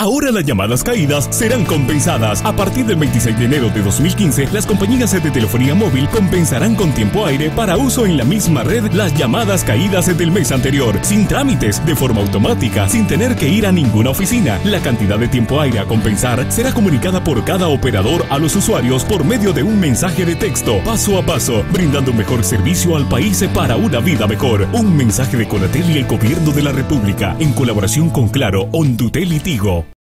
Ahora las llamadas caídas serán compensadas. A partir del 26 de enero de 2015, las compañías de telefonía móvil compensarán con tiempo aire para uso en la misma red las llamadas caídas del mes anterior, sin trámites, de forma automática, sin tener que ir a ninguna oficina. La cantidad de tiempo aire a compensar será comunicada por cada operador a los usuarios por medio de un mensaje de texto, paso a paso, brindando un mejor servicio al país para una vida mejor. Un mensaje de Conatel y el Gobierno de la República, en colaboración con Claro, Ondutel y Tigo.